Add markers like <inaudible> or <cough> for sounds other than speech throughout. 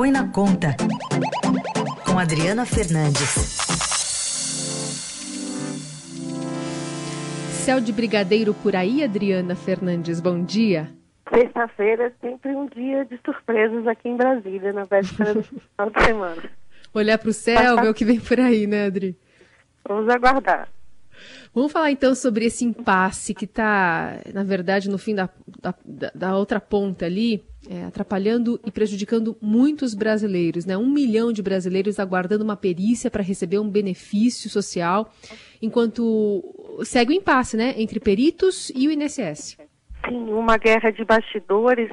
Põe na Conta, com Adriana Fernandes. Céu de brigadeiro por aí, Adriana Fernandes, bom dia. Sexta-feira é sempre um dia de surpresas aqui em Brasília, na véspera do final de semana. <laughs> Olhar para o céu, ver o que vem por aí, né, Adri? Vamos aguardar. Vamos falar então sobre esse impasse que está, na verdade, no fim da, da, da outra ponta ali, é, atrapalhando e prejudicando muitos brasileiros, né? Um milhão de brasileiros aguardando uma perícia para receber um benefício social, enquanto segue o impasse, né? Entre peritos e o INSS. Sim, uma guerra de bastidores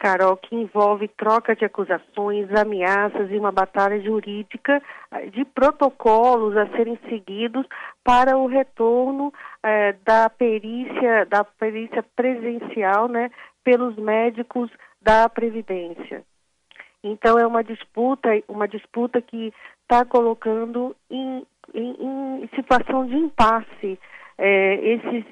Carol, que envolve troca de acusações, ameaças e uma batalha jurídica eh, de protocolos a serem seguidos para o retorno eh, da perícia, da perícia presencial, né, pelos médicos da Previdência. Então é uma disputa, uma disputa que está colocando em, em, em situação de impasse é, esses,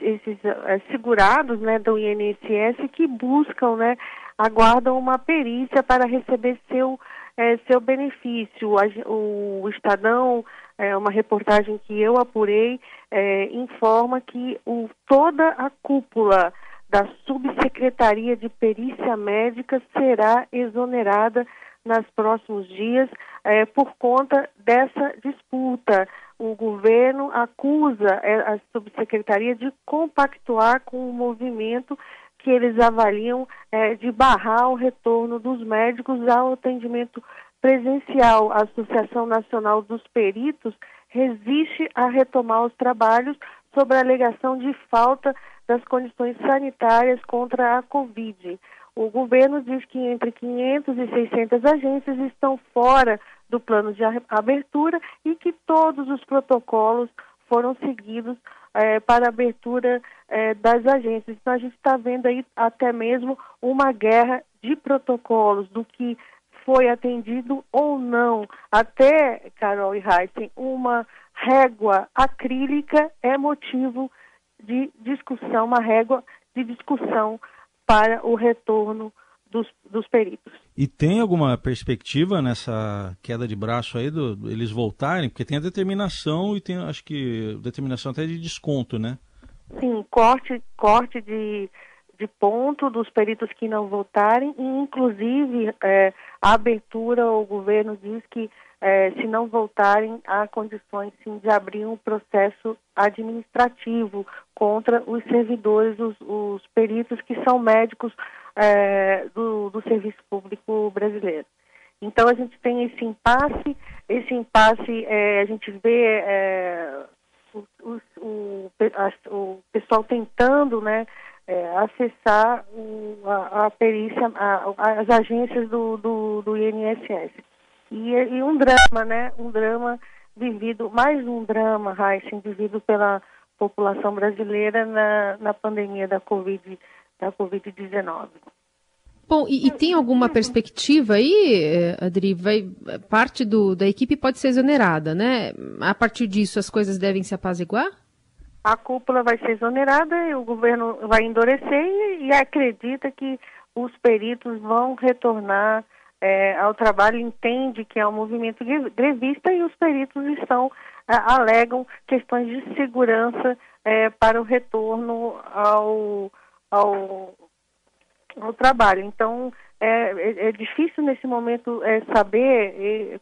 esses é, segurados né, do INSS que buscam, né, aguardam uma perícia para receber seu, é, seu benefício. O, o Estadão, é, uma reportagem que eu apurei, é, informa que o, toda a cúpula da Subsecretaria de Perícia Médica será exonerada nos próximos dias é, por conta dessa disputa o governo acusa é, a subsecretaria de compactuar com o movimento que eles avaliam é, de barrar o retorno dos médicos ao atendimento presencial. A Associação Nacional dos Peritos resiste a retomar os trabalhos sobre a alegação de falta das condições sanitárias contra a Covid. O governo diz que entre 500 e 600 agências estão fora do plano de abertura e que todos os protocolos foram seguidos é, para a abertura é, das agências. Então a gente está vendo aí até mesmo uma guerra de protocolos, do que foi atendido ou não. Até, Carol e Heisen, uma régua acrílica é motivo de discussão, uma régua de discussão para o retorno dos, dos peritos. E tem alguma perspectiva nessa queda de braço aí do, eles voltarem? Porque tem a determinação e tem, acho que, determinação até de desconto, né? Sim, corte, corte de, de ponto dos peritos que não voltarem e, inclusive, é, a abertura, o governo diz que é, se não voltarem, há condições sim de abrir um processo administrativo contra os servidores, os, os peritos que são médicos é, do, do serviço público brasileiro. Então a gente tem esse impasse, esse impasse é, a gente vê é, o, o, o, pessoal tentando né, é, acessar o, a, a, perícia, a, as agências do, do, do INSS. E, e, um drama, né? Um drama vivido, mais um drama, Heisen, vivido pela população brasileira na, na pandemia da Covid da Covid-19. Bom, e, e, tem alguma perspectiva aí, eh, Adri? Vai, parte do, da equipe pode ser exonerada, né? A partir disso, as coisas devem se apaziguar? A cúpula vai ser exonerada e o governo vai endurecer e, e acredita que os peritos vão retornar é, ao trabalho, entende que é um movimento grevista e os peritos estão, alegam questões de segurança é, para o retorno ao ao, ao trabalho. Então, é, é, é difícil nesse momento é, saber é,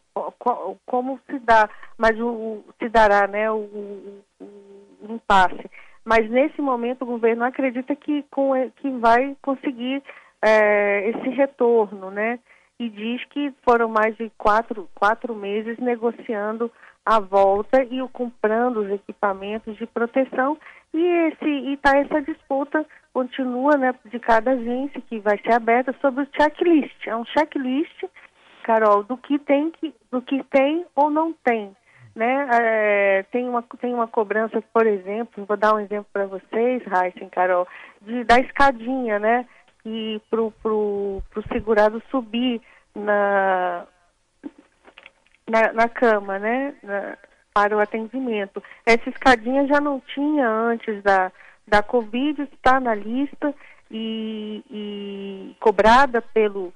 como se dá, mas o, se dará né, o, o, o, impasse. Mas nesse momento o governo acredita que, com, que vai conseguir é, esse retorno, né? E diz que foram mais de quatro, quatro meses negociando a volta e o comprando os equipamentos de proteção e esse está essa disputa continua né, de cada agência que vai ser aberta sobre o checklist. É um checklist, Carol, do que tem, que, do que tem ou não tem. Né? É, tem, uma, tem uma cobrança, por exemplo, vou dar um exemplo para vocês, Heisen, Carol, de, da escadinha, né? E para o pro, pro segurado subir na, na, na cama, né? Na, para o atendimento. Essa escadinha já não tinha antes da, da Covid, está na lista e, e cobrada pelo,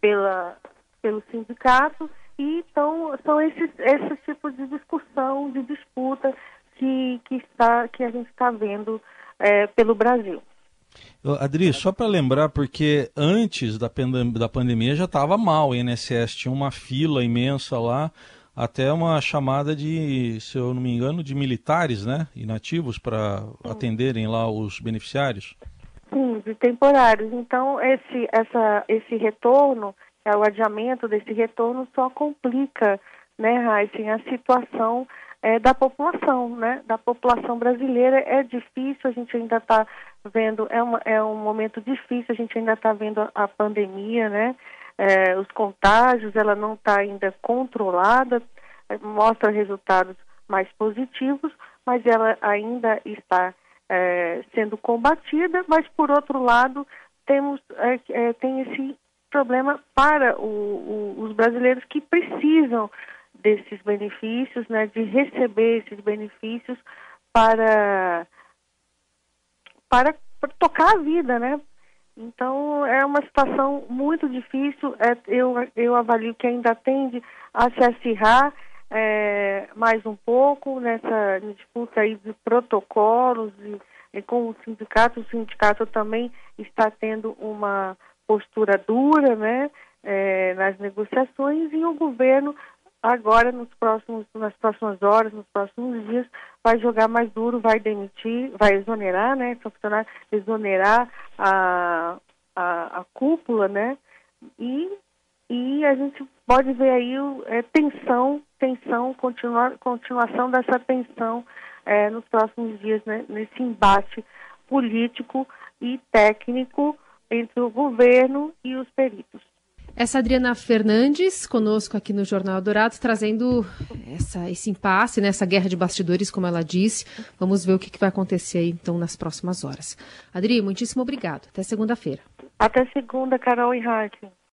pela, pelo sindicato e então são esses esses tipos de discussão, de disputa que que está que a gente está vendo é, pelo Brasil. Adri, só para lembrar, porque antes da, da pandemia já estava mal o INSS, tinha uma fila imensa lá, até uma chamada de, se eu não me engano, de militares, né, inativos para atenderem lá os beneficiários. Sim, de temporários. Então, esse, essa, esse retorno, é, o adiamento desse retorno só complica, né, Raíssen, a situação é, da população, né, da população brasileira. É difícil, a gente ainda está vendo, é, uma, é um momento difícil, a gente ainda está vendo a, a, pandemia, né, é, os contágios, ela não está ainda controlada, é, mostra resultados mais positivos, mas ela ainda está é, sendo combatida, mas por outro lado temos tem esse problema para o, o, os brasileiros que precisam desses benefícios, né, de receber esses benefícios para, para tocar a vida, né? Então é uma situação muito difícil. É, eu eu avalio que ainda tende a se acirrar é, mais um pouco nessa disputa aí de protocolos e, e com o sindicato. O sindicato também está tendo uma postura dura, né, é, nas negociações e o governo agora nos próximos, nas próximas horas, nos próximos dias, vai jogar mais duro, vai demitir, vai exonerar, né, funcionário, exonerar a, a, a cúpula, né, e, e a gente pode ver aí é, tensão, tensão, continua, continuação dessa tensão é, nos próximos dias, né, nesse embate político e técnico entre o governo e os peritos. Essa Adriana Fernandes, conosco aqui no Jornal Dourado, trazendo essa, esse impasse, né, essa guerra de bastidores, como ela disse. Vamos ver o que, que vai acontecer aí, então, nas próximas horas. Adri, muitíssimo obrigado. Até segunda-feira. Até segunda, Carol e Raquel.